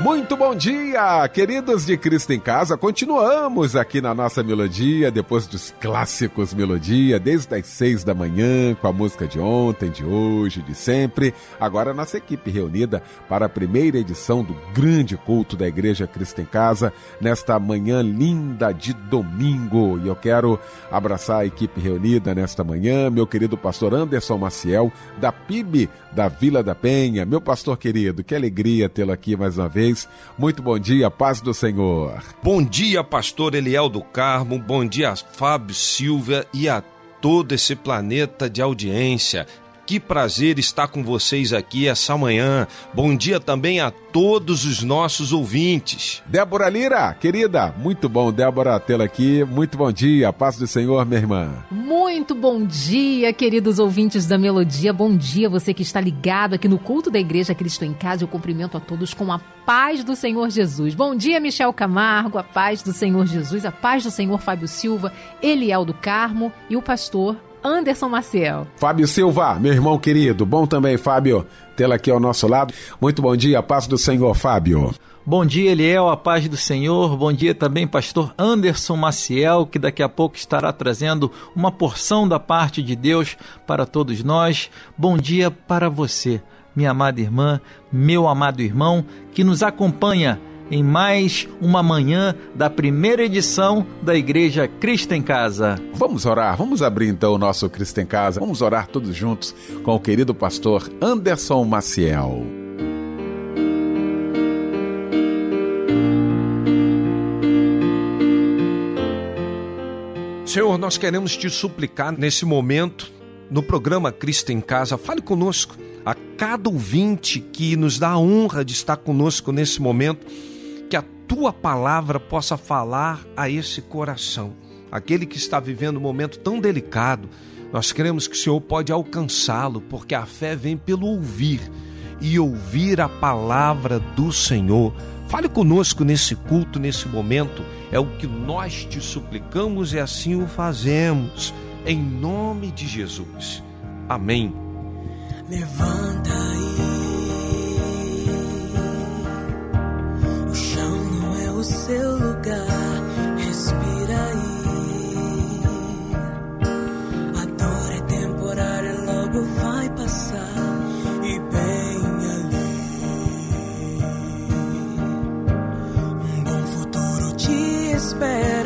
Muito bom dia, queridos de Cristo em Casa. Continuamos aqui na nossa melodia, depois dos clássicos melodia, desde as seis da manhã, com a música de ontem, de hoje, de sempre. Agora nossa equipe reunida para a primeira edição do grande culto da Igreja Cristo em Casa, nesta manhã linda de domingo. E eu quero abraçar a equipe reunida nesta manhã, meu querido pastor Anderson Maciel, da PIB da Vila da Penha. Meu pastor querido, que alegria tê-lo aqui mais uma vez muito bom dia, paz do Senhor. Bom dia, pastor Eliel do Carmo. Bom dia, Fábio Silva e a todo esse planeta de audiência. Que prazer estar com vocês aqui essa manhã. Bom dia também a todos os nossos ouvintes. Débora Lira, querida, muito bom, Débora, tê-la aqui. Muito bom dia, paz do Senhor, minha irmã. Muito bom dia, queridos ouvintes da Melodia. Bom dia, você que está ligado aqui no culto da Igreja Cristo em Casa. Eu cumprimento a todos com a paz do Senhor Jesus. Bom dia, Michel Camargo, a paz do Senhor Jesus, a paz do Senhor Fábio Silva, Eliel do Carmo e o pastor Anderson Maciel. Fábio Silva, meu irmão querido, bom também, Fábio, tê-la aqui ao nosso lado. Muito bom dia, paz do Senhor, Fábio. Bom dia, Eliel, a paz do Senhor. Bom dia também, pastor Anderson Maciel, que daqui a pouco estará trazendo uma porção da parte de Deus para todos nós. Bom dia para você, minha amada irmã, meu amado irmão, que nos acompanha em mais uma manhã da primeira edição da Igreja Cristo em Casa. Vamos orar, vamos abrir então o nosso Cristo em Casa. Vamos orar todos juntos com o querido pastor Anderson Maciel. Senhor, nós queremos te suplicar nesse momento, no programa Cristo em Casa, fale conosco, a cada ouvinte que nos dá a honra de estar conosco nesse momento tua palavra possa falar a esse coração, aquele que está vivendo um momento tão delicado. Nós cremos que o Senhor pode alcançá-lo, porque a fé vem pelo ouvir e ouvir a palavra do Senhor. Fale conosco nesse culto, nesse momento, é o que nós te suplicamos e assim o fazemos, em nome de Jesus. Amém. Levanta aí. Te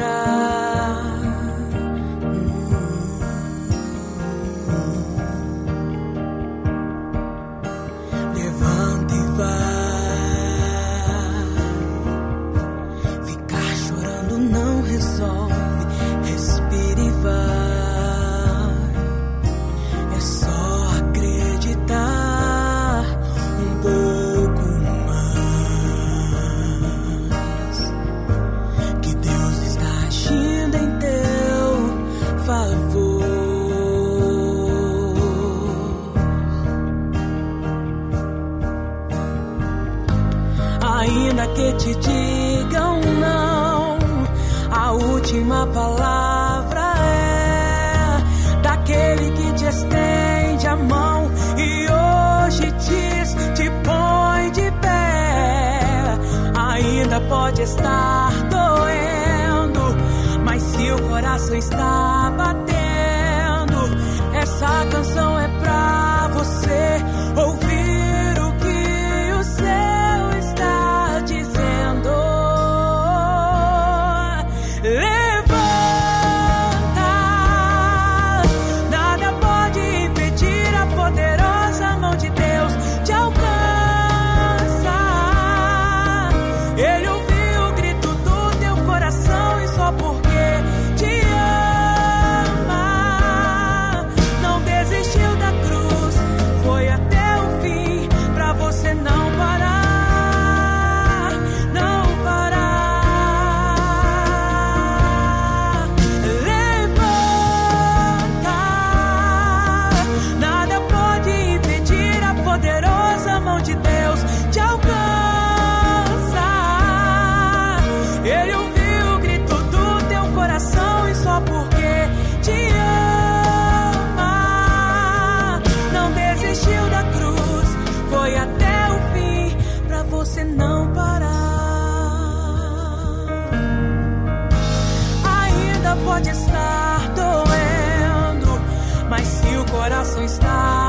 coração está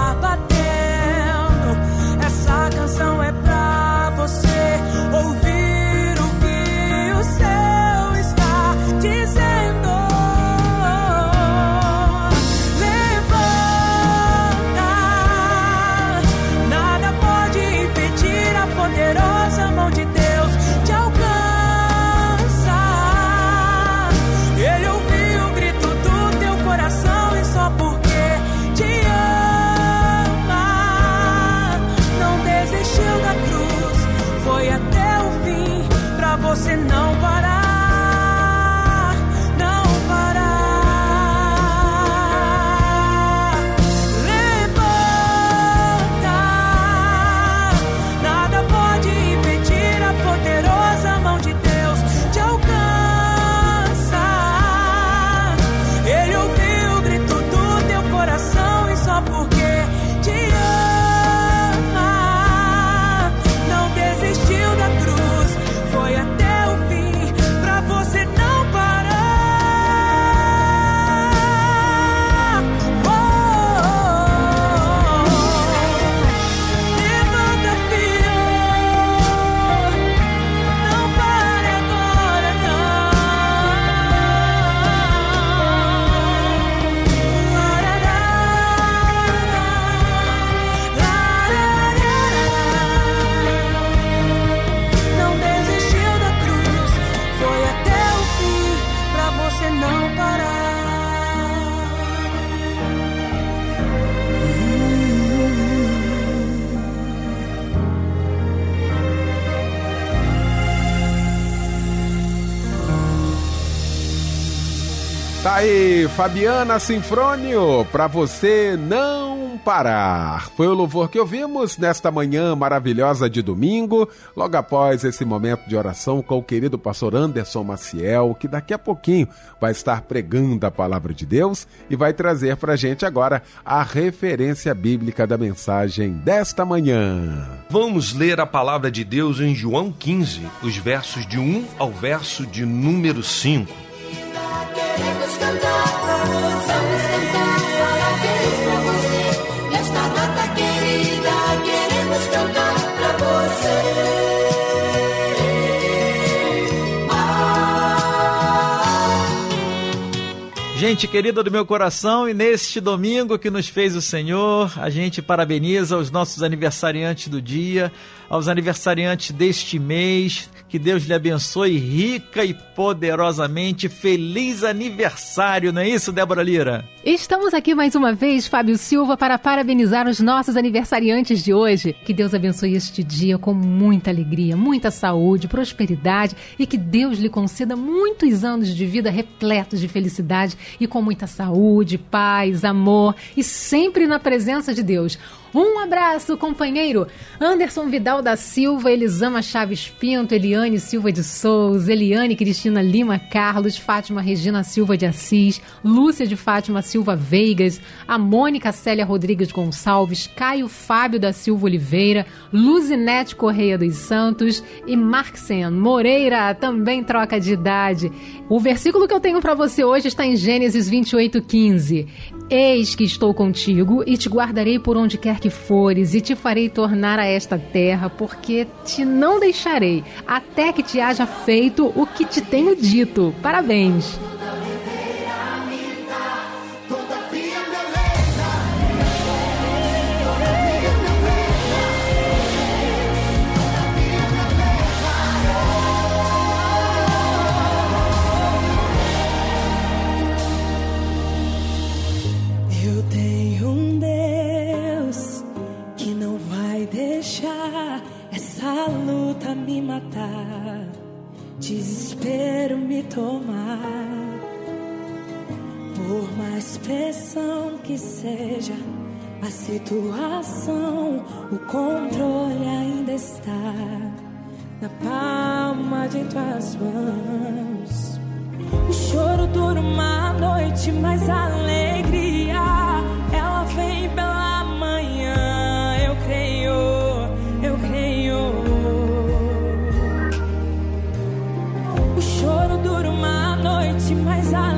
aí, Fabiana Sinfrônio, pra você não parar. Foi o louvor que ouvimos nesta manhã maravilhosa de domingo, logo após esse momento de oração com o querido pastor Anderson Maciel, que daqui a pouquinho vai estar pregando a palavra de Deus e vai trazer pra gente agora a referência bíblica da mensagem desta manhã. Vamos ler a palavra de Deus em João 15, os versos de 1 ao verso de número 5. Queremos cantar, vamos cantar, parabéns pra você. Nesta querida, queremos cantar pra você. Gente querida do meu coração, e neste domingo que nos fez o Senhor, a gente parabeniza os nossos aniversariantes do dia, aos aniversariantes deste mês. Que Deus lhe abençoe rica e poderosamente. Feliz aniversário, não é isso, Débora Lira? Estamos aqui mais uma vez, Fábio Silva, para parabenizar os nossos aniversariantes de hoje. Que Deus abençoe este dia com muita alegria, muita saúde, prosperidade e que Deus lhe conceda muitos anos de vida repletos de felicidade e com muita saúde, paz, amor e sempre na presença de Deus. Um abraço, companheiro Anderson Vidal da Silva, Elisama Chaves Pinto, Eliane Silva de Souza, Eliane Cristina Lima Carlos, Fátima Regina Silva de Assis, Lúcia de Fátima Silva Veigas, a Mônica Célia Rodrigues Gonçalves, Caio Fábio da Silva Oliveira, Luzinete Correia dos Santos e Marxen Moreira, também troca de idade. O versículo que eu tenho para você hoje está em Gênesis 28:15. Eis que estou contigo e te guardarei por onde quer que fores e te farei tornar a esta terra, porque te não deixarei até que te haja feito o que te tenho dito. Parabéns. Matar, desespero me tomar. Por mais pressão que seja a situação, o controle ainda está na palma de tuas mãos. O choro dura uma noite, mas a alegria ela vem pela noite, mas a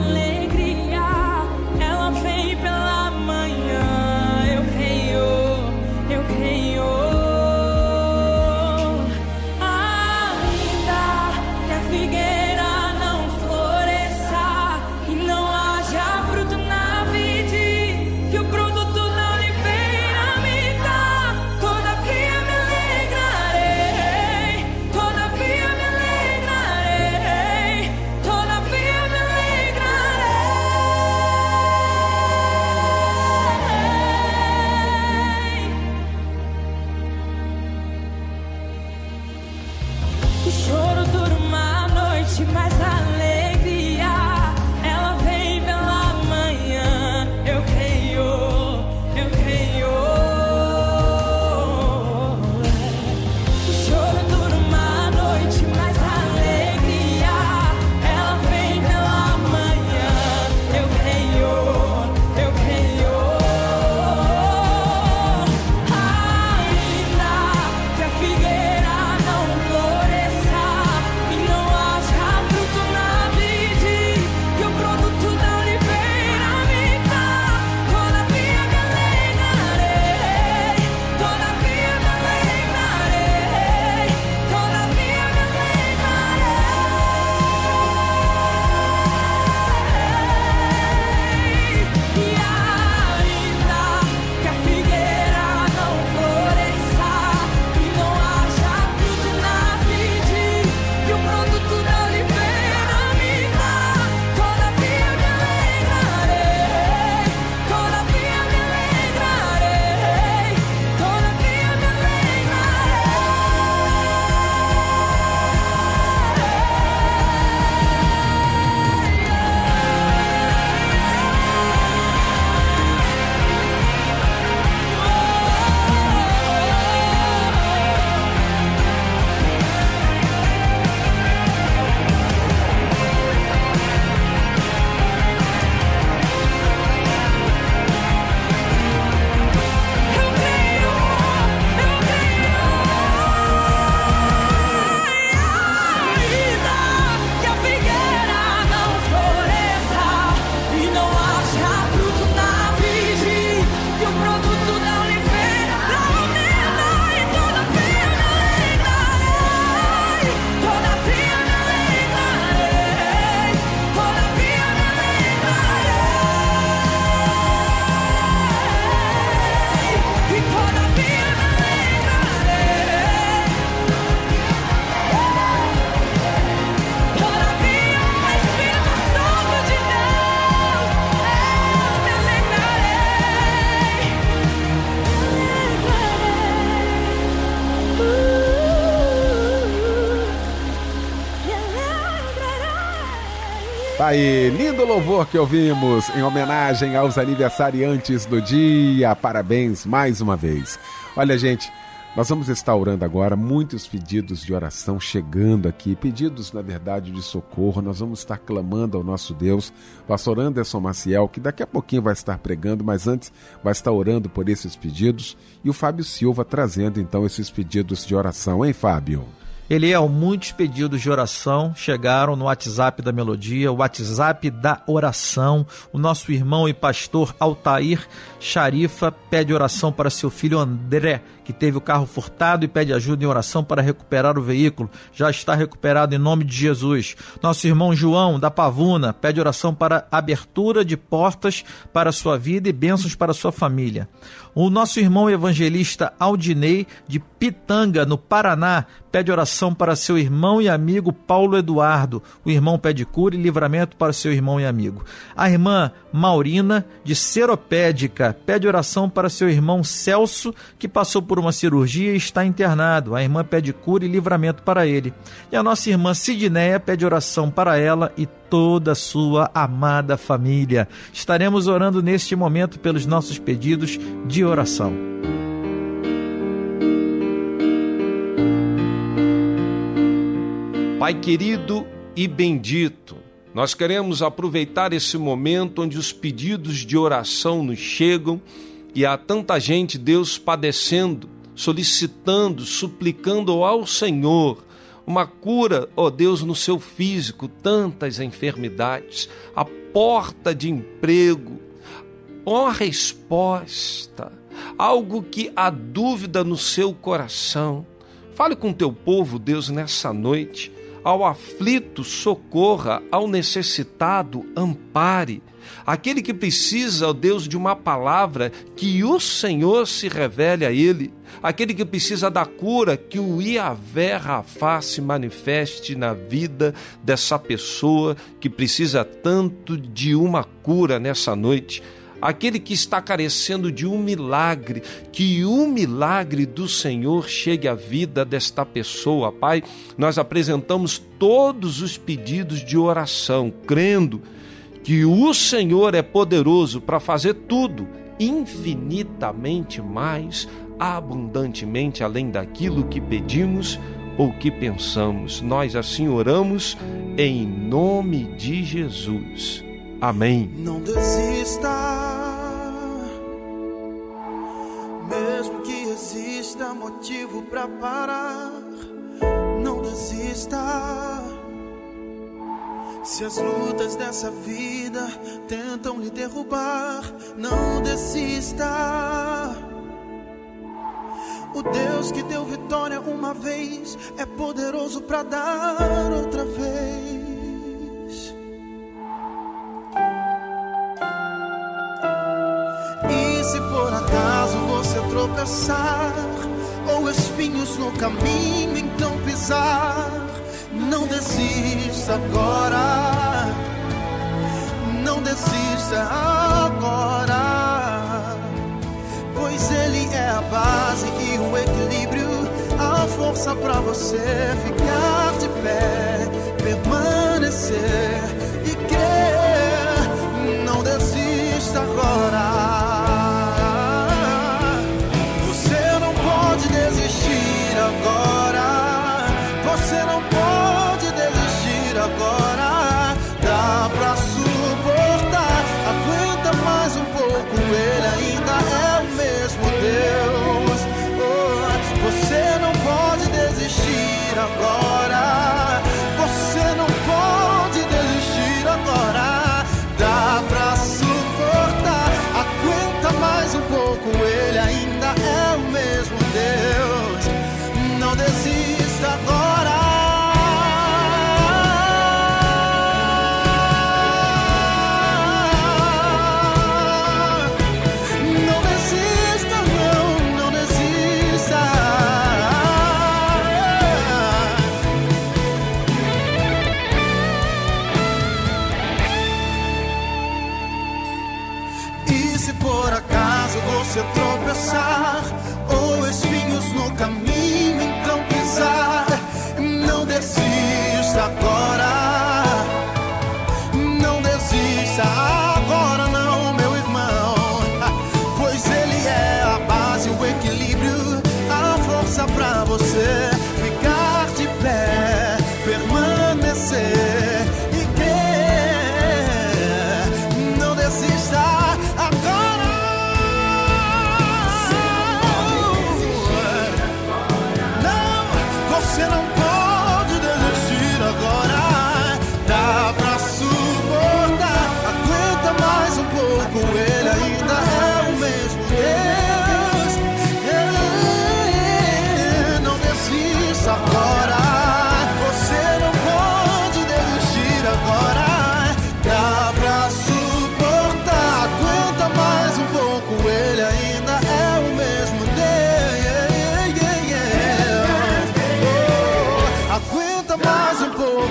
Tá aí, lindo louvor que ouvimos em homenagem aos aniversariantes do dia. Parabéns mais uma vez. Olha, gente, nós vamos estar orando agora, muitos pedidos de oração chegando aqui, pedidos, na verdade, de socorro. Nós vamos estar clamando ao nosso Deus, pastor Anderson Maciel, que daqui a pouquinho vai estar pregando, mas antes vai estar orando por esses pedidos, e o Fábio Silva trazendo então esses pedidos de oração, hein, Fábio? Eliel, muitos pedidos de oração chegaram no WhatsApp da Melodia, o WhatsApp da oração. O nosso irmão e pastor Altair Charifa pede oração para seu filho André, que teve o carro furtado e pede ajuda em oração para recuperar o veículo. Já está recuperado em nome de Jesus. Nosso irmão João da Pavuna pede oração para abertura de portas para sua vida e bênçãos para sua família. O nosso irmão evangelista Aldinei de Pitanga, no Paraná, pede oração para seu irmão e amigo Paulo Eduardo. O irmão pede cura e livramento para seu irmão e amigo. A irmã Maurina de Seropédica pede oração para seu irmão Celso, que passou por uma cirurgia e está internado. A irmã pede cura e livramento para ele. E a nossa irmã Sidneia pede oração para ela e toda a sua amada família. Estaremos orando neste momento pelos nossos pedidos de oração. Pai querido e bendito, nós queremos aproveitar esse momento onde os pedidos de oração nos chegam e há tanta gente, Deus, padecendo, solicitando, suplicando ao Senhor uma cura, ó Deus, no seu físico, tantas enfermidades, a porta de emprego, ó resposta, algo que há dúvida no seu coração. Fale com teu povo, Deus, nessa noite. Ao aflito, socorra, ao necessitado, ampare. Aquele que precisa, ó Deus, de uma palavra, que o Senhor se revele a ele. Aquele que precisa da cura, que o Iavé Rafá se manifeste na vida dessa pessoa que precisa tanto de uma cura nessa noite aquele que está carecendo de um milagre, que o milagre do Senhor chegue à vida desta pessoa, Pai. Nós apresentamos todos os pedidos de oração, crendo que o Senhor é poderoso para fazer tudo infinitamente mais, abundantemente além daquilo que pedimos ou que pensamos. Nós assim oramos em nome de Jesus. Amém. Não desista, Se as lutas dessa vida tentam lhe derrubar, não desista. O Deus que deu vitória uma vez é poderoso para dar outra vez. E se por acaso você tropeçar, ou espinhos no caminho então pisar, não desista agora. Não desista agora. Pois Ele é a base e o equilíbrio, a força para você ficar de pé, permanecer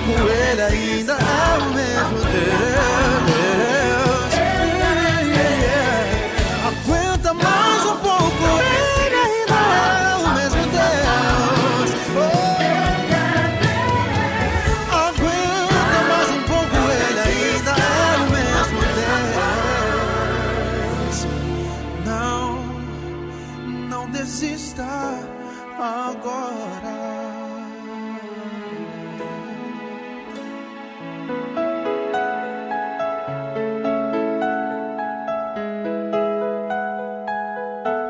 jugué la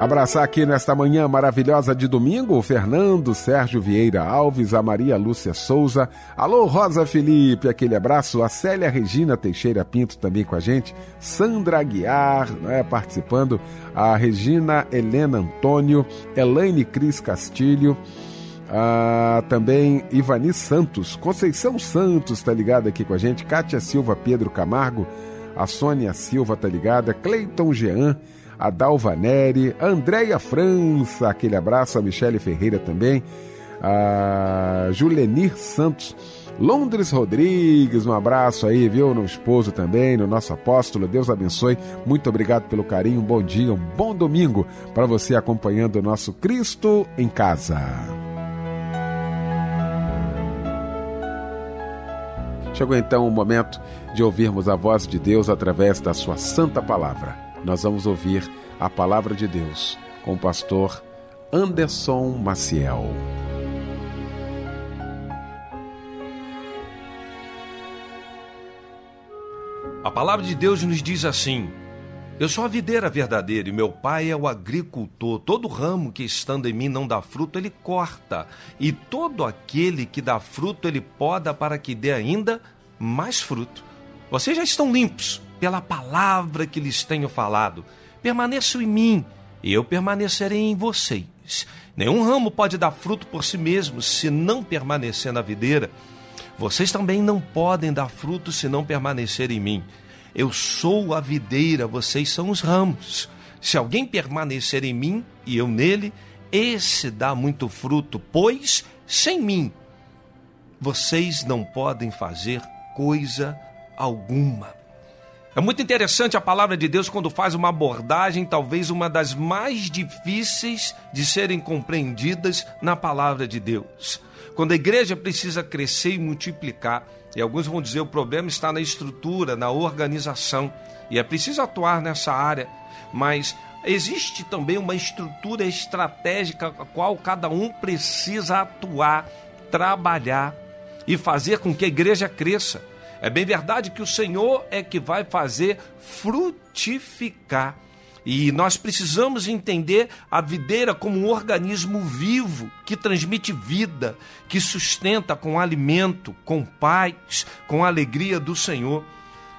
Abraçar aqui nesta manhã maravilhosa de domingo o Fernando Sérgio Vieira Alves, a Maria Lúcia Souza, alô Rosa Felipe, aquele abraço, a Célia Regina Teixeira Pinto também com a gente, Sandra Aguiar né, participando, a Regina Helena Antônio, Elaine Cris Castilho, ah, também Ivani Santos, Conceição Santos tá ligada aqui com a gente, Kátia Silva Pedro Camargo, a Sônia Silva tá ligada, Cleiton Jean, a Dalva Neri, a Andréia França, aquele abraço, a Michele Ferreira também, a Julenir Santos, Londres Rodrigues, um abraço aí, viu? No esposo também, no nosso apóstolo. Deus abençoe. Muito obrigado pelo carinho. Um bom dia, um bom domingo para você acompanhando o nosso Cristo em Casa. Chegou então o momento de ouvirmos a voz de Deus através da sua santa palavra. Nós vamos ouvir a palavra de Deus com o pastor Anderson Maciel. A palavra de Deus nos diz assim: Eu sou a videira verdadeira e meu pai é o agricultor. Todo ramo que estando em mim não dá fruto, ele corta, e todo aquele que dá fruto, ele poda para que dê ainda mais fruto. Vocês já estão limpos pela palavra que lhes tenho falado. Permaneçam em mim, e eu permanecerei em vocês. Nenhum ramo pode dar fruto por si mesmo se não permanecer na videira. Vocês também não podem dar fruto se não permanecer em mim. Eu sou a videira, vocês são os ramos. Se alguém permanecer em mim e eu nele, esse dá muito fruto, pois sem mim vocês não podem fazer coisa alguma. É muito interessante a palavra de Deus quando faz uma abordagem, talvez uma das mais difíceis de serem compreendidas na palavra de Deus. Quando a igreja precisa crescer e multiplicar, e alguns vão dizer o problema está na estrutura, na organização, e é preciso atuar nessa área, mas existe também uma estrutura estratégica a qual cada um precisa atuar, trabalhar e fazer com que a igreja cresça. É bem verdade que o Senhor é que vai fazer frutificar. E nós precisamos entender a videira como um organismo vivo que transmite vida, que sustenta com alimento, com paz, com alegria do Senhor.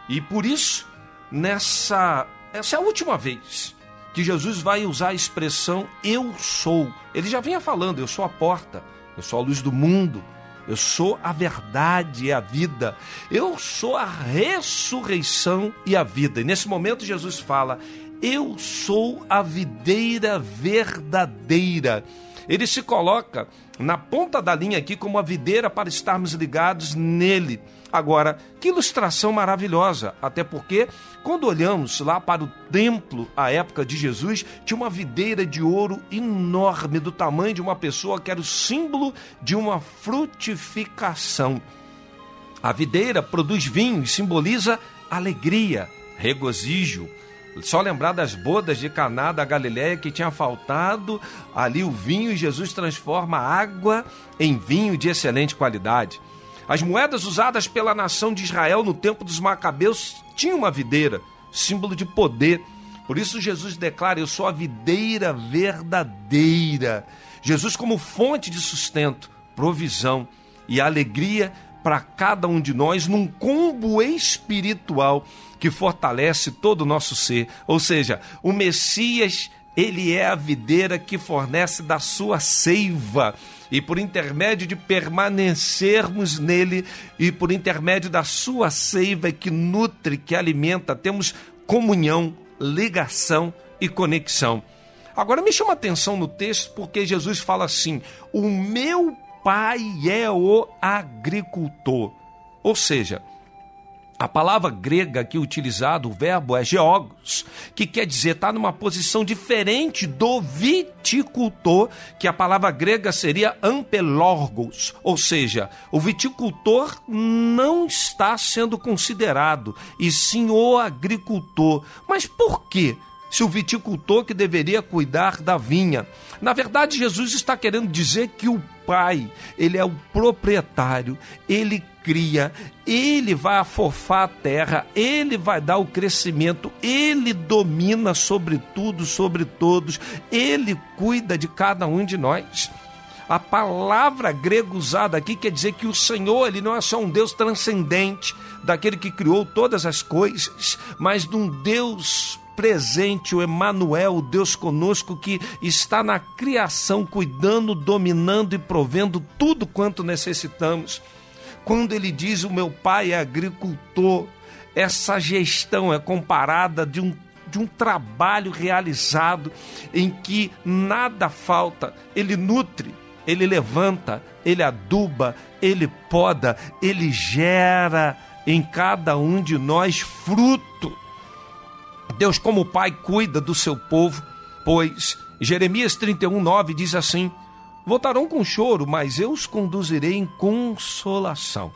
E por isso, nessa essa é a última vez que Jesus vai usar a expressão eu sou. Ele já vinha falando, eu sou a porta, eu sou a luz do mundo, eu sou a verdade e a vida. Eu sou a ressurreição e a vida. E nesse momento Jesus fala: Eu sou a videira verdadeira. Ele se coloca na ponta da linha aqui como a videira para estarmos ligados nele. Agora, que ilustração maravilhosa, até porque quando olhamos lá para o templo, à época de Jesus, tinha uma videira de ouro enorme, do tamanho de uma pessoa, que era o símbolo de uma frutificação. A videira produz vinho e simboliza alegria, regozijo. Só lembrar das bodas de Caná da Galiléia que tinha faltado ali o vinho e Jesus transforma água em vinho de excelente qualidade. As moedas usadas pela nação de Israel no tempo dos Macabeus tinham uma videira, símbolo de poder. Por isso Jesus declara: Eu sou a videira verdadeira. Jesus, como fonte de sustento, provisão e alegria para cada um de nós num combo espiritual que fortalece todo o nosso ser. Ou seja, o Messias, ele é a videira que fornece da sua seiva e por intermédio de permanecermos nele e por intermédio da sua seiva que nutre, que alimenta, temos comunhão, ligação e conexão. Agora me chama atenção no texto porque Jesus fala assim: "O meu pai é o agricultor". Ou seja, a palavra grega aqui utilizada, o verbo é geogos, que quer dizer estar tá numa posição diferente do viticultor, que a palavra grega seria ampelorgos, ou seja, o viticultor não está sendo considerado, e sim o agricultor. Mas por quê? se o viticultor que deveria cuidar da vinha. Na verdade, Jesus está querendo dizer que o pai, ele é o proprietário, ele cria, ele vai afofar a terra, ele vai dar o crescimento, ele domina sobre tudo, sobre todos, ele cuida de cada um de nós. A palavra grega usada aqui quer dizer que o Senhor, ele não é só um Deus transcendente, daquele que criou todas as coisas, mas de um Deus presente, o Emanuel, o Deus conosco que está na criação, cuidando, dominando e provendo tudo quanto necessitamos. Quando ele diz o meu pai é agricultor, essa gestão é comparada de um de um trabalho realizado em que nada falta, ele nutre, ele levanta, ele aduba, ele poda, ele gera em cada um de nós fruto. Deus, como Pai, cuida do seu povo, pois Jeremias 31, 9 diz assim: Voltarão com choro, mas eu os conduzirei em consolação.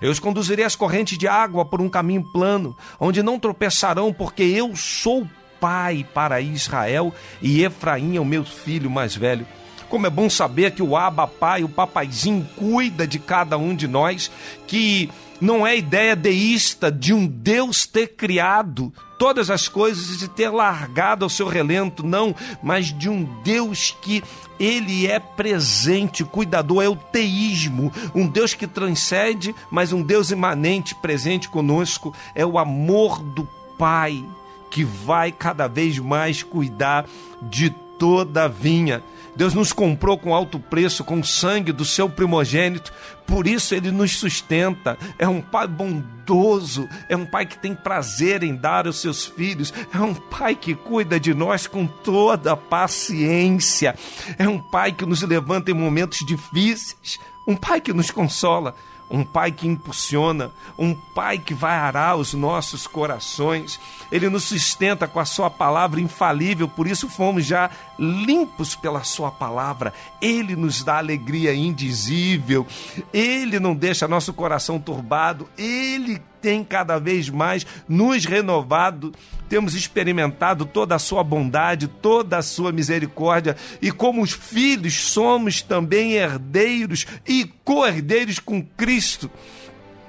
Eu os conduzirei as correntes de água por um caminho plano, onde não tropeçarão, porque eu sou pai para Israel e Efraim é o meu filho mais velho. Como é bom saber que o Abba Pai, o papaizinho, cuida de cada um de nós, que não é ideia deísta de um Deus ter criado todas as coisas e ter largado ao seu relento, não, mas de um Deus que ele é presente, cuidador, é o teísmo, um Deus que transcende, mas um Deus imanente, presente conosco, é o amor do Pai que vai cada vez mais cuidar de toda a vinha. Deus nos comprou com alto preço, com o sangue do seu primogênito, por isso ele nos sustenta. É um pai bondoso, é um pai que tem prazer em dar aos seus filhos, é um pai que cuida de nós com toda a paciência, é um pai que nos levanta em momentos difíceis, um pai que nos consola um pai que impulsiona, um pai que vai arar os nossos corações. Ele nos sustenta com a sua palavra infalível, por isso fomos já limpos pela sua palavra. Ele nos dá alegria indizível. Ele não deixa nosso coração turbado. Ele tem cada vez mais nos renovado, temos experimentado toda a sua bondade, toda a sua misericórdia, e como os filhos somos também herdeiros e co-herdeiros com Cristo.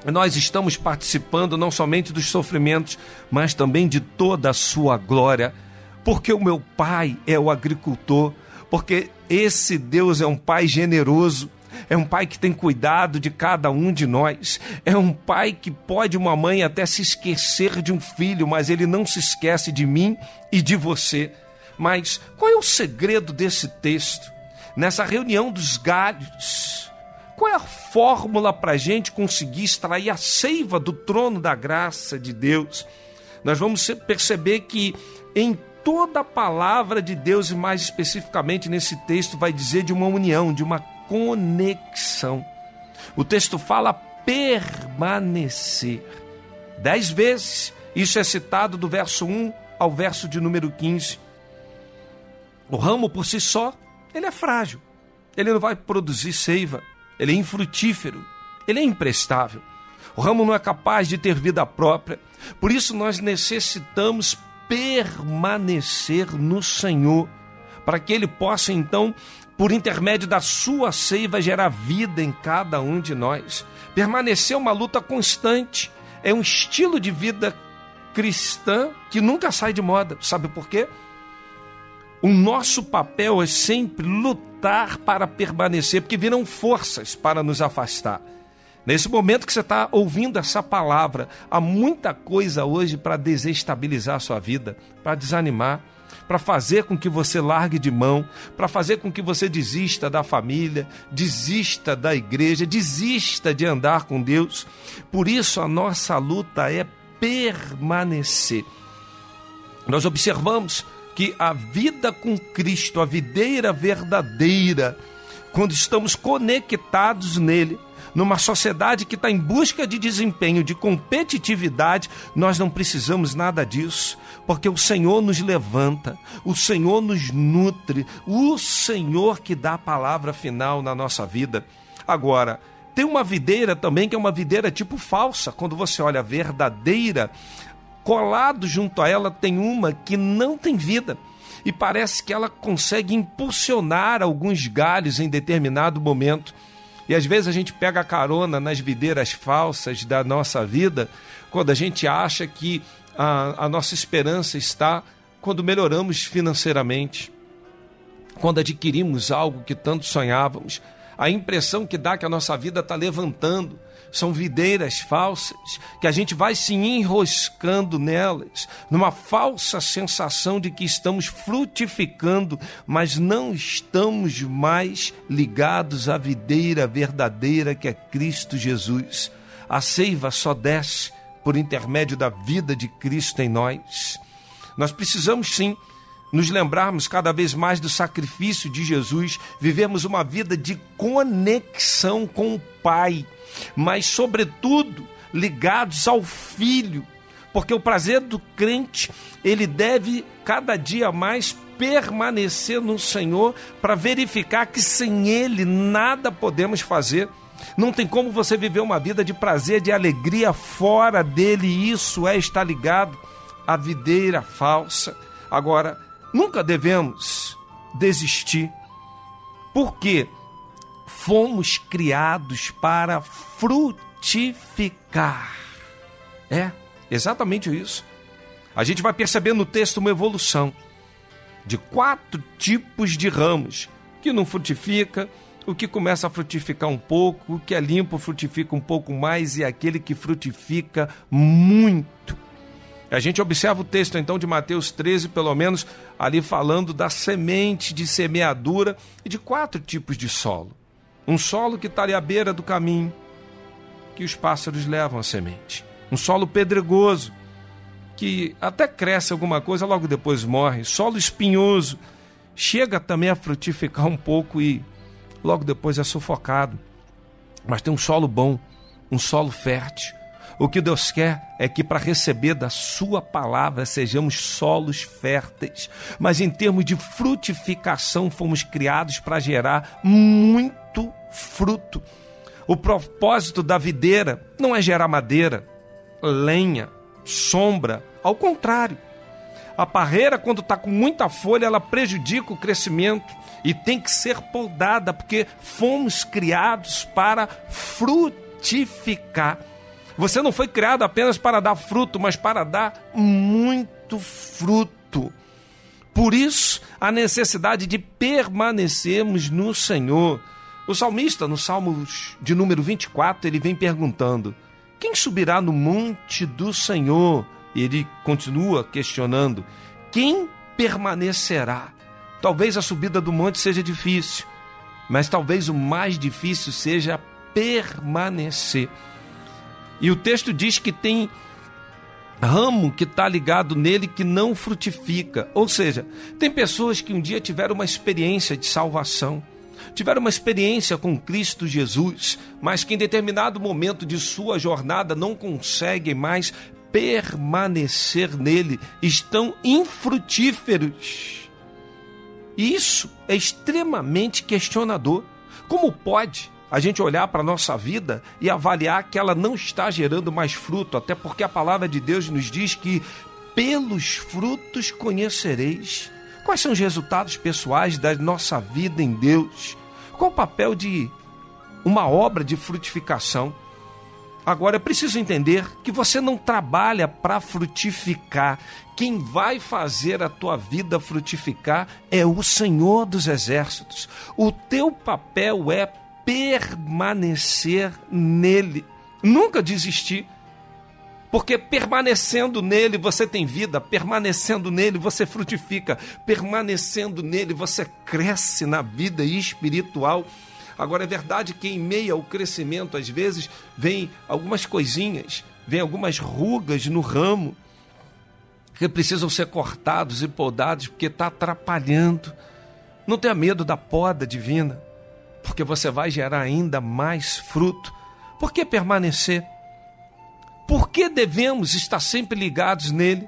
Nós estamos participando não somente dos sofrimentos, mas também de toda a sua glória, porque o meu pai é o agricultor, porque esse Deus é um pai generoso, é um pai que tem cuidado de cada um de nós, é um pai que pode uma mãe até se esquecer de um filho, mas ele não se esquece de mim e de você. Mas qual é o segredo desse texto? Nessa reunião dos galhos, qual é a fórmula para a gente conseguir extrair a seiva do trono da graça de Deus? Nós vamos perceber que em toda a palavra de Deus, e mais especificamente nesse texto, vai dizer de uma união, de uma conexão. O texto fala permanecer. Dez vezes isso é citado do verso 1 ao verso de número 15. O ramo por si só, ele é frágil. Ele não vai produzir seiva. Ele é infrutífero. Ele é imprestável. O ramo não é capaz de ter vida própria. Por isso nós necessitamos permanecer no Senhor, para que ele possa então por intermédio da sua seiva, gerar vida em cada um de nós. Permanecer uma luta constante, é um estilo de vida cristã que nunca sai de moda. Sabe por quê? O nosso papel é sempre lutar para permanecer, porque viram forças para nos afastar. Nesse momento que você está ouvindo essa palavra, há muita coisa hoje para desestabilizar a sua vida, para desanimar para fazer com que você largue de mão, para fazer com que você desista da família, desista da igreja, desista de andar com Deus. Por isso a nossa luta é permanecer. Nós observamos que a vida com Cristo, a videira verdadeira, quando estamos conectados nele, numa sociedade que está em busca de desempenho, de competitividade, nós não precisamos nada disso, porque o Senhor nos levanta, o Senhor nos nutre, o Senhor que dá a palavra final na nossa vida. Agora, tem uma videira também que é uma videira tipo falsa, quando você olha a verdadeira, colado junto a ela tem uma que não tem vida. E parece que ela consegue impulsionar alguns galhos em determinado momento. E às vezes a gente pega carona nas videiras falsas da nossa vida, quando a gente acha que a, a nossa esperança está quando melhoramos financeiramente, quando adquirimos algo que tanto sonhávamos. A impressão que dá que a nossa vida está levantando são videiras falsas, que a gente vai se enroscando nelas, numa falsa sensação de que estamos frutificando, mas não estamos mais ligados à videira verdadeira que é Cristo Jesus. A seiva só desce por intermédio da vida de Cristo em nós. Nós precisamos sim nos lembrarmos cada vez mais do sacrifício de Jesus, vivemos uma vida de conexão com o Pai, mas, sobretudo, ligados ao Filho, porque o prazer do crente, ele deve cada dia mais permanecer no Senhor para verificar que sem Ele nada podemos fazer. Não tem como você viver uma vida de prazer, de alegria fora dele, isso é estar ligado à videira falsa. Agora, Nunca devemos desistir, porque fomos criados para frutificar. É, exatamente isso. A gente vai perceber no texto uma evolução de quatro tipos de ramos que não frutifica, o que começa a frutificar um pouco, o que é limpo frutifica um pouco mais e aquele que frutifica muito. A gente observa o texto então de Mateus 13, pelo menos ali falando da semente de semeadura e de quatro tipos de solo. Um solo que está ali à beira do caminho, que os pássaros levam a semente. Um solo pedregoso, que até cresce alguma coisa, logo depois morre. Solo espinhoso, chega também a frutificar um pouco e logo depois é sufocado. Mas tem um solo bom, um solo fértil o que Deus quer é que para receber da Sua palavra sejamos solos férteis, mas em termos de frutificação fomos criados para gerar muito fruto. O propósito da videira não é gerar madeira, lenha, sombra, ao contrário. A parreira, quando está com muita folha, ela prejudica o crescimento e tem que ser podada, porque fomos criados para frutificar. Você não foi criado apenas para dar fruto, mas para dar muito fruto. Por isso, a necessidade de permanecermos no Senhor. O salmista, no Salmo de número 24, ele vem perguntando: Quem subirá no monte do Senhor? E ele continua questionando: Quem permanecerá? Talvez a subida do monte seja difícil, mas talvez o mais difícil seja permanecer. E o texto diz que tem ramo que está ligado nele que não frutifica. Ou seja, tem pessoas que um dia tiveram uma experiência de salvação, tiveram uma experiência com Cristo Jesus, mas que em determinado momento de sua jornada não conseguem mais permanecer nele, estão infrutíferos. Isso é extremamente questionador. Como pode a gente olhar para a nossa vida e avaliar que ela não está gerando mais fruto, até porque a palavra de Deus nos diz que pelos frutos conhecereis. Quais são os resultados pessoais da nossa vida em Deus? Qual o papel de uma obra de frutificação? Agora é preciso entender que você não trabalha para frutificar. Quem vai fazer a tua vida frutificar é o Senhor dos Exércitos. O teu papel é permanecer nele, nunca desistir. Porque permanecendo nele você tem vida, permanecendo nele você frutifica, permanecendo nele você cresce na vida espiritual. Agora é verdade que em meio ao crescimento, às vezes, vem algumas coisinhas, vem algumas rugas no ramo que precisam ser cortados e podados porque está atrapalhando. Não tenha medo da poda divina porque você vai gerar ainda mais fruto. Por que permanecer? Por que devemos estar sempre ligados nele?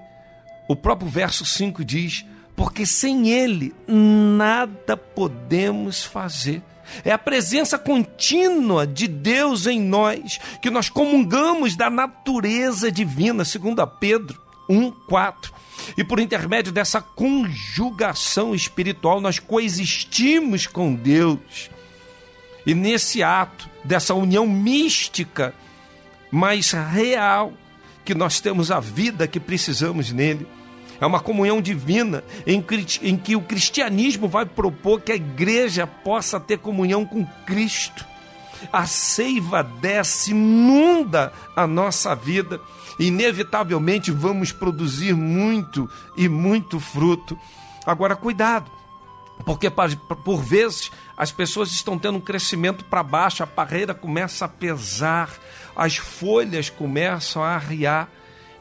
O próprio verso 5 diz: porque sem ele nada podemos fazer. É a presença contínua de Deus em nós, que nós comungamos da natureza divina, segundo Pedro 1:4. E por intermédio dessa conjugação espiritual nós coexistimos com Deus. E nesse ato dessa união mística, mas real, que nós temos a vida que precisamos nele. É uma comunhão divina em, em que o cristianismo vai propor que a igreja possa ter comunhão com Cristo. A seiva desce, inunda a nossa vida. Inevitavelmente vamos produzir muito e muito fruto. Agora, cuidado, porque por vezes as pessoas estão tendo um crescimento para baixo, a parreira começa a pesar, as folhas começam a arriar.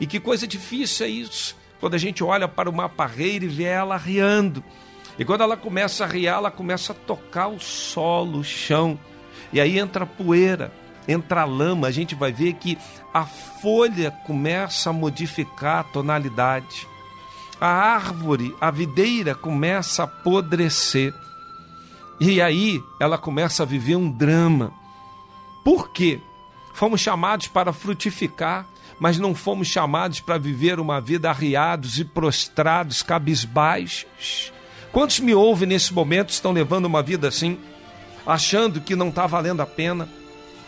E que coisa difícil é isso quando a gente olha para uma parreira e vê ela arriando. E quando ela começa a arriar, ela começa a tocar o solo, o chão. E aí entra a poeira, entra a lama. A gente vai ver que a folha começa a modificar a tonalidade. A árvore, a videira começa a apodrecer. E aí ela começa a viver um drama. Por quê? Fomos chamados para frutificar, mas não fomos chamados para viver uma vida arriados e prostrados, cabisbaixos. Quantos me ouvem nesse momento estão levando uma vida assim, achando que não está valendo a pena,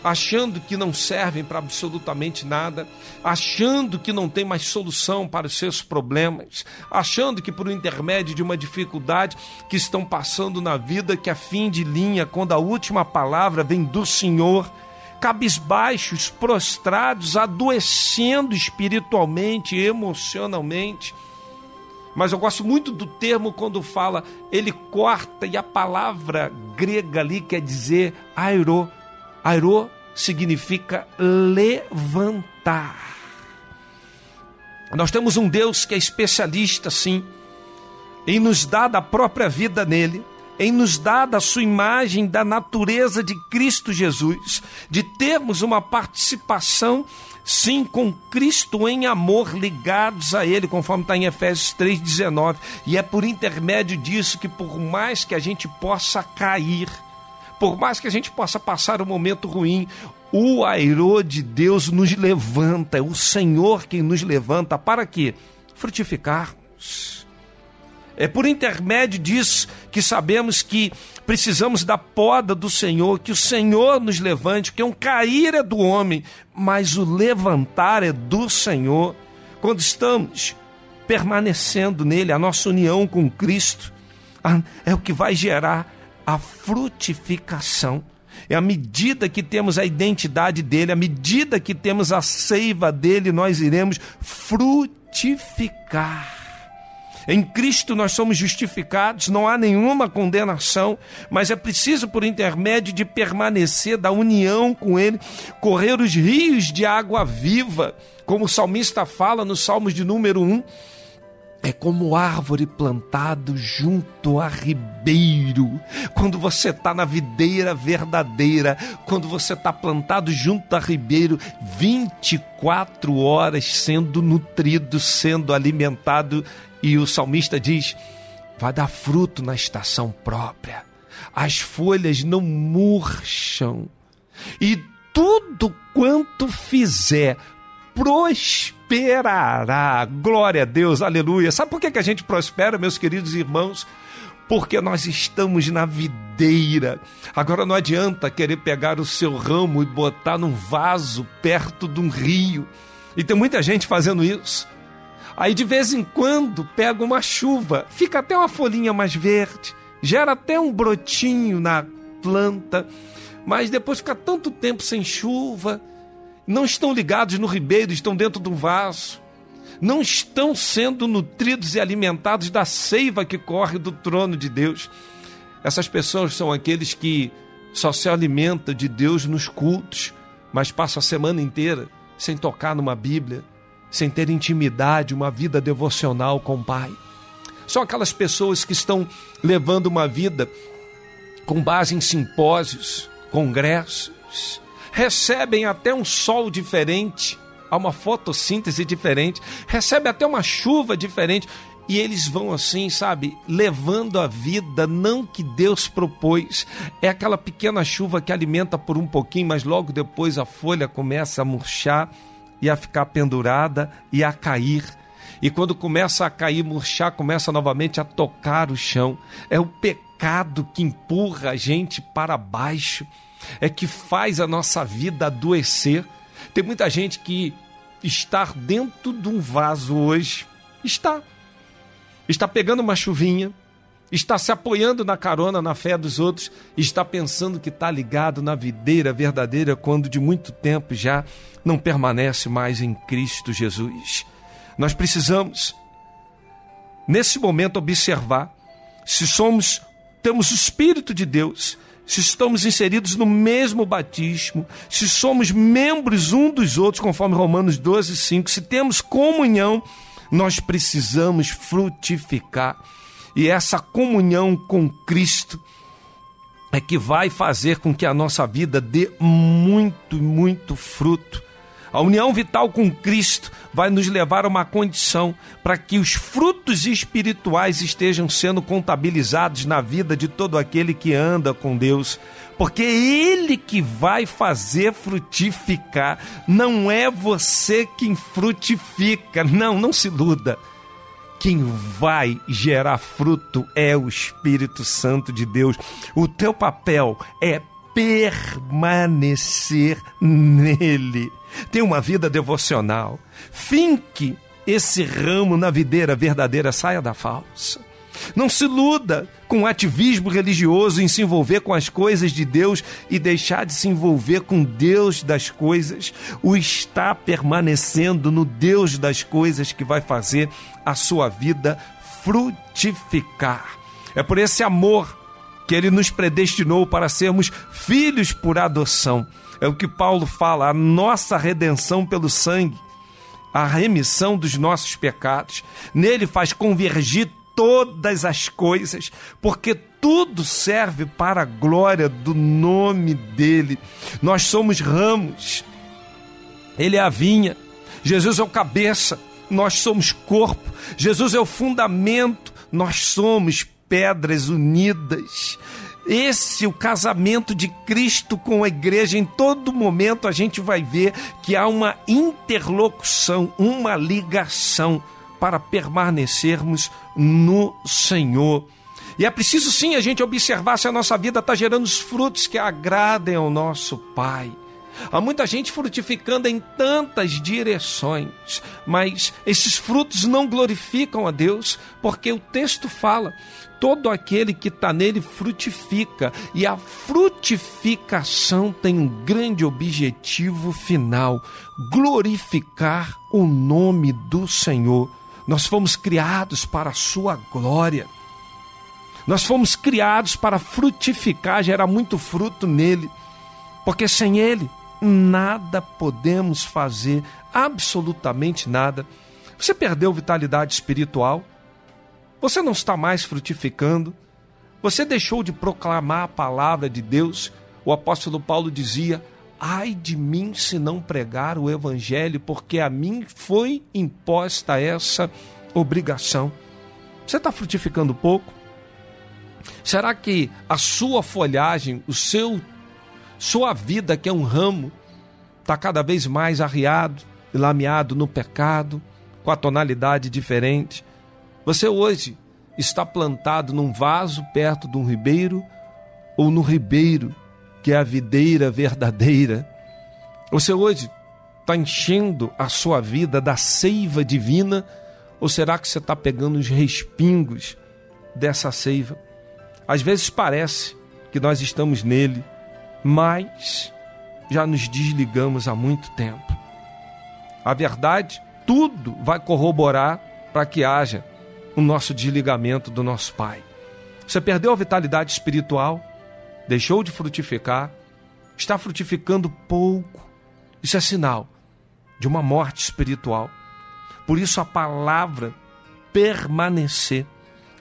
achando que não servem para absolutamente nada, achando que não tem mais solução para os seus problemas, achando que por intermédio de uma dificuldade que estão passando na vida, que é fim de linha, quando a última palavra vem do Senhor, cabisbaixos, prostrados, adoecendo espiritualmente, emocionalmente. Mas eu gosto muito do termo quando fala, ele corta, e a palavra grega ali quer dizer airo. Airo significa levantar. Nós temos um Deus que é especialista, sim, em nos dar da própria vida nele, em nos dar da sua imagem, da natureza de Cristo Jesus, de termos uma participação, sim, com Cristo em amor, ligados a Ele, conforme está em Efésios 3,19. E é por intermédio disso que, por mais que a gente possa cair, por mais que a gente possa passar um momento ruim, o airô de Deus nos levanta, é o Senhor quem nos levanta para quê? Frutificarmos é por intermédio disso que sabemos que precisamos da poda do Senhor, que o Senhor nos levante, porque um cair é do homem, mas o levantar é do Senhor. Quando estamos permanecendo nele, a nossa união com Cristo é o que vai gerar a frutificação. É à medida que temos a identidade dele, à medida que temos a seiva dele, nós iremos frutificar. Em Cristo nós somos justificados, não há nenhuma condenação, mas é preciso, por intermédio de permanecer da união com Ele, correr os rios de água viva, como o salmista fala no Salmos de número 1 é como árvore plantado junto a ribeiro. Quando você está na videira verdadeira, quando você está plantado junto a ribeiro, 24 horas sendo nutrido, sendo alimentado. E o salmista diz: vai dar fruto na estação própria. As folhas não murcham. E tudo quanto fizer prosperará. Glória a Deus, aleluia. Sabe por que a gente prospera, meus queridos irmãos? Porque nós estamos na videira. Agora não adianta querer pegar o seu ramo e botar num vaso perto de um rio. E tem muita gente fazendo isso. Aí de vez em quando pega uma chuva, fica até uma folhinha mais verde, gera até um brotinho na planta, mas depois fica tanto tempo sem chuva, não estão ligados no ribeiro, estão dentro do vaso, não estão sendo nutridos e alimentados da seiva que corre do trono de Deus. Essas pessoas são aqueles que só se alimentam de Deus nos cultos, mas passam a semana inteira sem tocar numa Bíblia, sem ter intimidade, uma vida devocional com o Pai. São aquelas pessoas que estão levando uma vida com base em simpósios, congressos, recebem até um sol diferente, há uma fotossíntese diferente, recebe até uma chuva diferente. E eles vão assim, sabe, levando a vida, não que Deus propôs. É aquela pequena chuva que alimenta por um pouquinho, mas logo depois a folha começa a murchar e a ficar pendurada e a cair. E quando começa a cair, murchar, começa novamente a tocar o chão. É o pecado que empurra a gente para baixo, é que faz a nossa vida adoecer. Tem muita gente que está dentro de um vaso hoje, está. Está pegando uma chuvinha, está se apoiando na carona, na fé dos outros, está pensando que está ligado na videira verdadeira, quando de muito tempo já não permanece mais em Cristo Jesus. Nós precisamos, nesse momento, observar se somos, temos o Espírito de Deus, se estamos inseridos no mesmo batismo, se somos membros um dos outros, conforme Romanos 12, 5, se temos comunhão, nós precisamos frutificar. E essa comunhão com Cristo é que vai fazer com que a nossa vida dê muito, muito fruto. A união vital com Cristo vai nos levar a uma condição para que os frutos espirituais estejam sendo contabilizados na vida de todo aquele que anda com Deus, porque é Ele que vai fazer frutificar, não é você quem frutifica. Não, não se iluda. Quem vai gerar fruto é o Espírito Santo de Deus. O teu papel é permanecer nele. Tenha uma vida devocional. Finque esse ramo na videira verdadeira, saia da falsa. Não se iluda com o ativismo religioso em se envolver com as coisas de Deus e deixar de se envolver com Deus das coisas. O está permanecendo no Deus das coisas que vai fazer a sua vida frutificar. É por esse amor que ele nos predestinou para sermos filhos por adoção. É o que Paulo fala, a nossa redenção pelo sangue, a remissão dos nossos pecados. Nele faz convergir todas as coisas, porque tudo serve para a glória do nome dele. Nós somos ramos, ele é a vinha, Jesus é o cabeça, nós somos corpo, Jesus é o fundamento, nós somos pedras unidas. Esse o casamento de Cristo com a igreja. Em todo momento a gente vai ver que há uma interlocução, uma ligação para permanecermos no Senhor. E é preciso sim a gente observar se a nossa vida está gerando os frutos que agradem ao nosso Pai. Há muita gente frutificando em tantas direções, mas esses frutos não glorificam a Deus, porque o texto fala: todo aquele que está nele frutifica, e a frutificação tem um grande objetivo final: glorificar o nome do Senhor. Nós fomos criados para a sua glória. Nós fomos criados para frutificar, gerar muito fruto nele, porque sem ele nada podemos fazer, absolutamente nada. Você perdeu vitalidade espiritual? Você não está mais frutificando? Você deixou de proclamar a palavra de Deus? O apóstolo Paulo dizia: Ai de mim se não pregar o evangelho, porque a mim foi imposta essa obrigação. Você está frutificando pouco? Será que a sua folhagem, o seu sua vida, que é um ramo, está cada vez mais arriado e lameado no pecado, com a tonalidade diferente? Você hoje está plantado num vaso perto de um ribeiro ou no ribeiro que é a videira verdadeira? Você hoje está enchendo a sua vida da seiva divina ou será que você está pegando os respingos dessa seiva? Às vezes parece que nós estamos nele, mas já nos desligamos há muito tempo. A verdade, tudo vai corroborar para que haja o nosso desligamento do nosso Pai. Você perdeu a vitalidade espiritual, deixou de frutificar, está frutificando pouco. Isso é sinal de uma morte espiritual. Por isso a palavra permanecer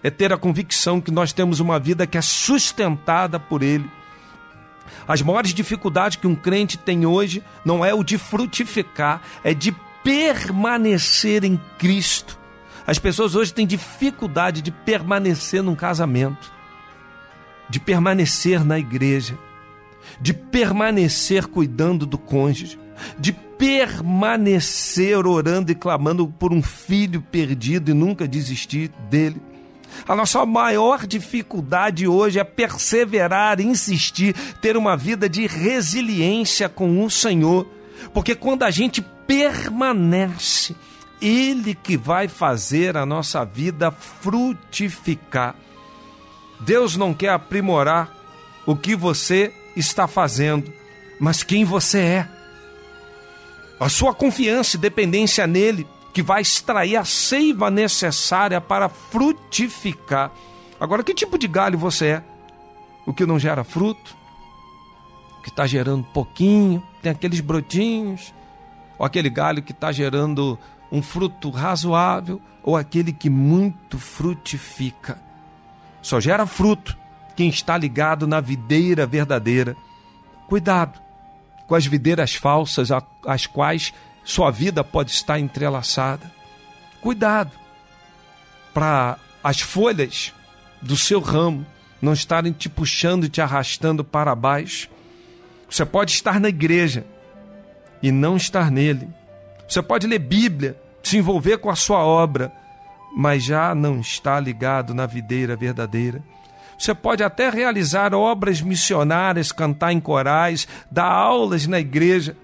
é ter a convicção que nós temos uma vida que é sustentada por Ele. As maiores dificuldades que um crente tem hoje não é o de frutificar, é de permanecer em Cristo. As pessoas hoje têm dificuldade de permanecer num casamento, de permanecer na igreja, de permanecer cuidando do cônjuge. de permanecer orando e clamando por um filho perdido e nunca desistir dele. A nossa maior dificuldade hoje é perseverar, insistir, ter uma vida de resiliência com o Senhor, porque quando a gente permanece, Ele que vai fazer a nossa vida frutificar. Deus não quer aprimorar o que você está fazendo, mas quem você é. A sua confiança e dependência nele que vai extrair a seiva necessária para frutificar. Agora, que tipo de galho você é? O que não gera fruto? O que está gerando pouquinho, tem aqueles brotinhos? Ou aquele galho que está gerando um fruto razoável? Ou aquele que muito frutifica? Só gera fruto quem está ligado na videira verdadeira. Cuidado com as videiras falsas, às quais sua vida pode estar entrelaçada. Cuidado para as folhas do seu ramo não estarem te puxando e te arrastando para baixo. Você pode estar na igreja e não estar nele. Você pode ler Bíblia, se envolver com a sua obra, mas já não está ligado na videira verdadeira. Você pode até realizar obras missionárias, cantar em corais, dar aulas na igreja,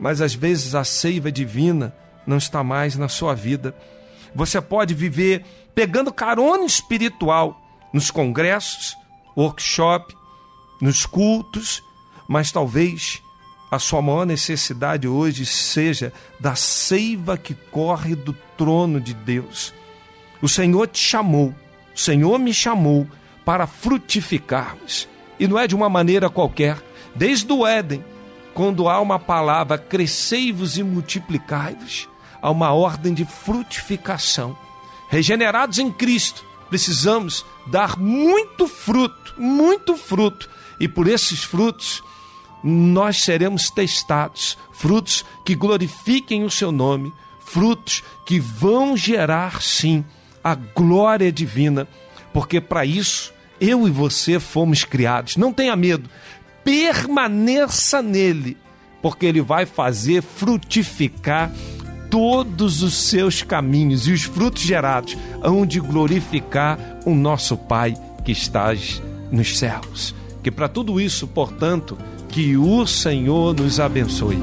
mas às vezes a seiva divina não está mais na sua vida. Você pode viver pegando carona espiritual nos congressos, workshop, nos cultos, mas talvez a sua maior necessidade hoje seja da seiva que corre do trono de Deus. O Senhor te chamou, o Senhor me chamou para frutificarmos. E não é de uma maneira qualquer. Desde o Éden, quando há uma palavra, crescei-vos e multiplicai-vos, há uma ordem de frutificação. Regenerados em Cristo, precisamos dar muito fruto, muito fruto. E por esses frutos, nós seremos testados frutos que glorifiquem o seu nome, frutos que vão gerar, sim, a glória divina, porque para isso eu e você fomos criados. Não tenha medo, permaneça nele, porque ele vai fazer frutificar todos os seus caminhos e os frutos gerados hão de glorificar o nosso Pai que estás nos céus. Que para tudo isso, portanto, que o Senhor nos abençoe.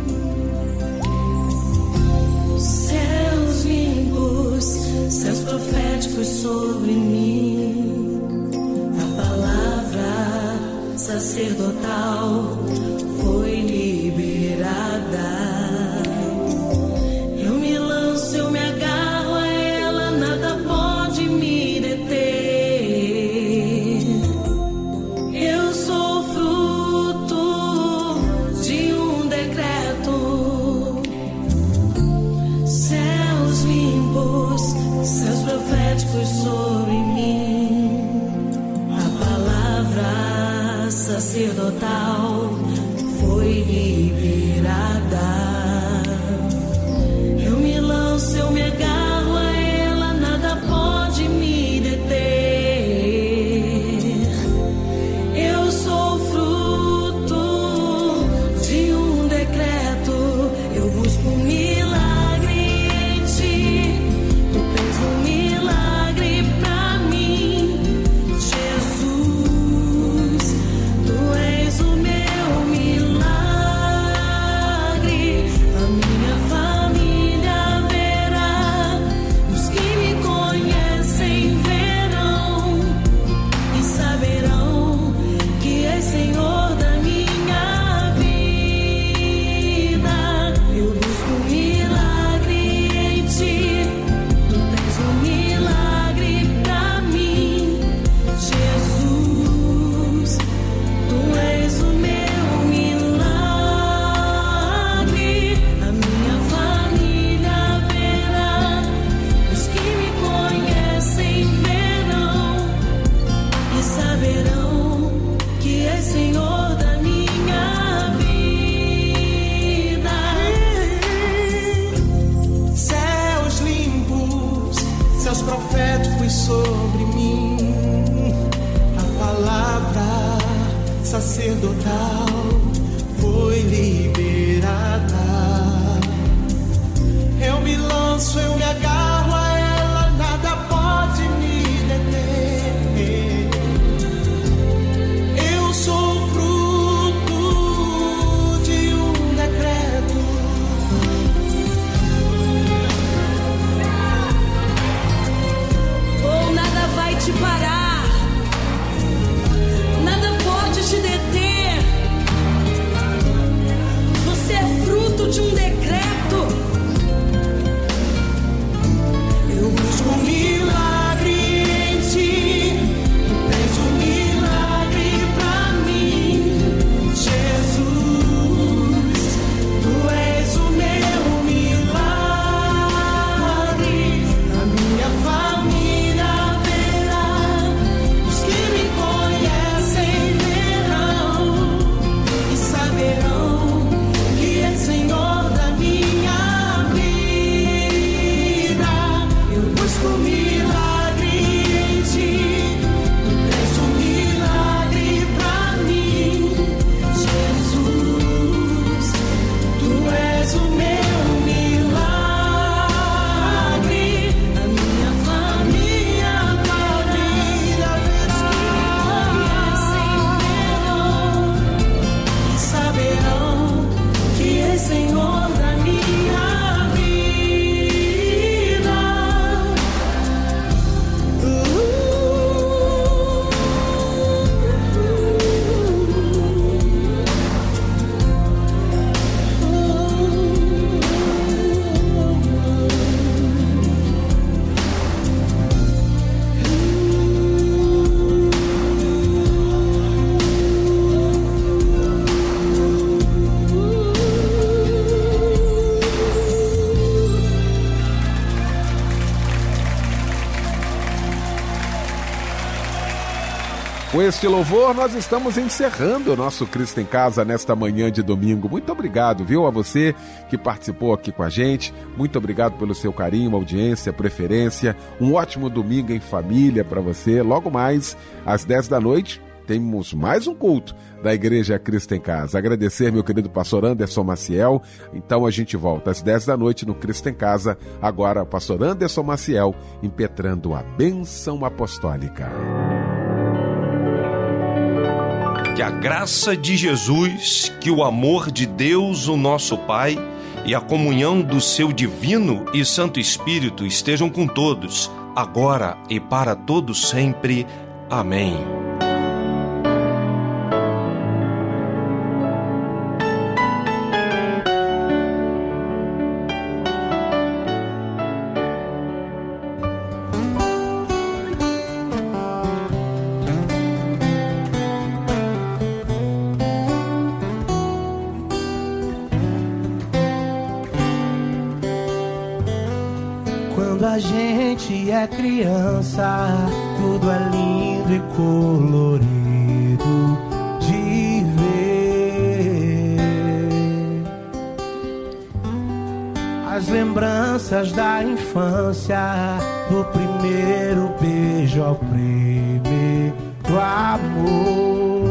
now. Com este louvor, nós estamos encerrando o nosso Cristo em Casa nesta manhã de domingo. Muito obrigado, viu, a você que participou aqui com a gente. Muito obrigado pelo seu carinho, audiência, preferência. Um ótimo domingo em família para você. Logo mais, às 10 da noite, temos mais um culto da Igreja Cristo em Casa. Agradecer meu querido pastor Anderson Maciel. Então a gente volta às 10 da noite no Cristo em Casa. Agora, pastor Anderson Maciel impetrando a bênção apostólica. Que a graça de Jesus, que o amor de Deus, o nosso Pai, e a comunhão do seu divino e Santo Espírito estejam com todos, agora e para todos sempre. Amém. Do primeiro beijo ao primeiro amor.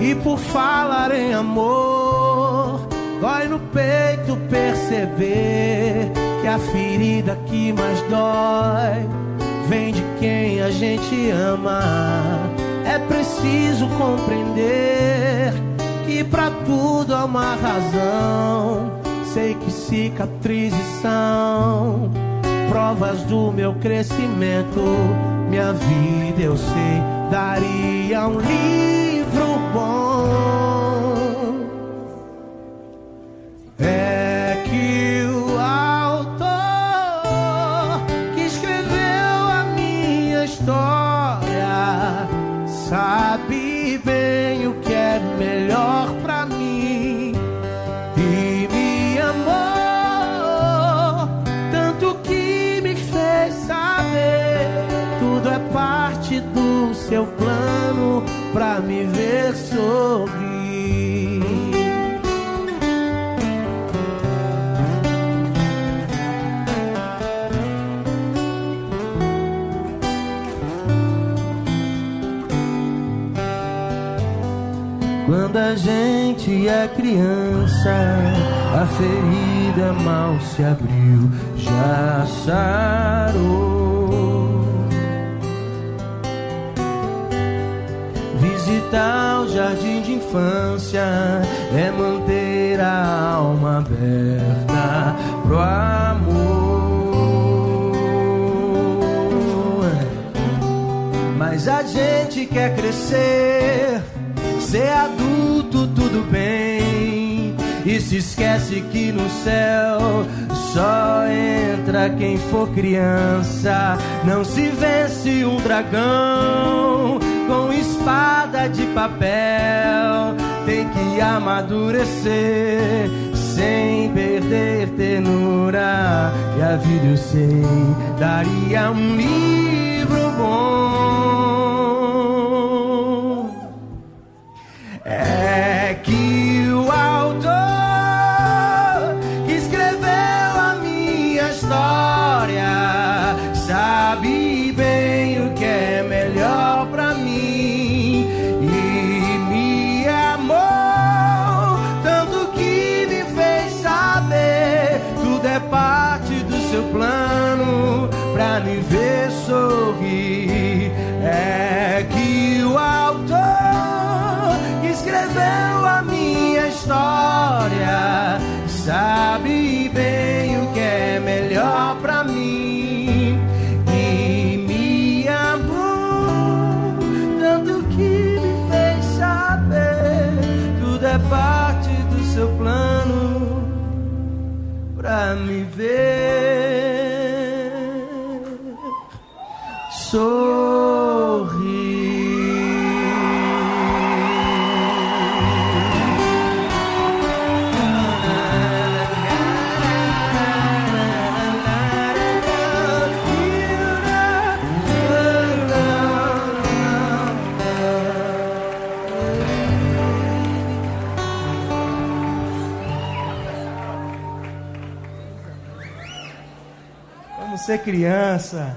E por falar em amor, dói no peito perceber que a ferida que mais dói vem de quem a gente ama. É preciso compreender que pra tudo há uma razão. Sei que cicatrizes são provas do meu crescimento. Minha vida eu sei daria um livro pra me ver sorrir. Quando a gente é criança, a ferida mal se abriu, já sarou. O jardim de infância é manter a alma aberta pro amor. Mas a gente quer crescer, ser adulto, tudo bem. E se esquece que no céu só entra quem for criança. Não se vence um dragão com espada de papel. Tem que amadurecer sem perder ternura. E a vida eu sei daria um livro bom. Pra me ser criança.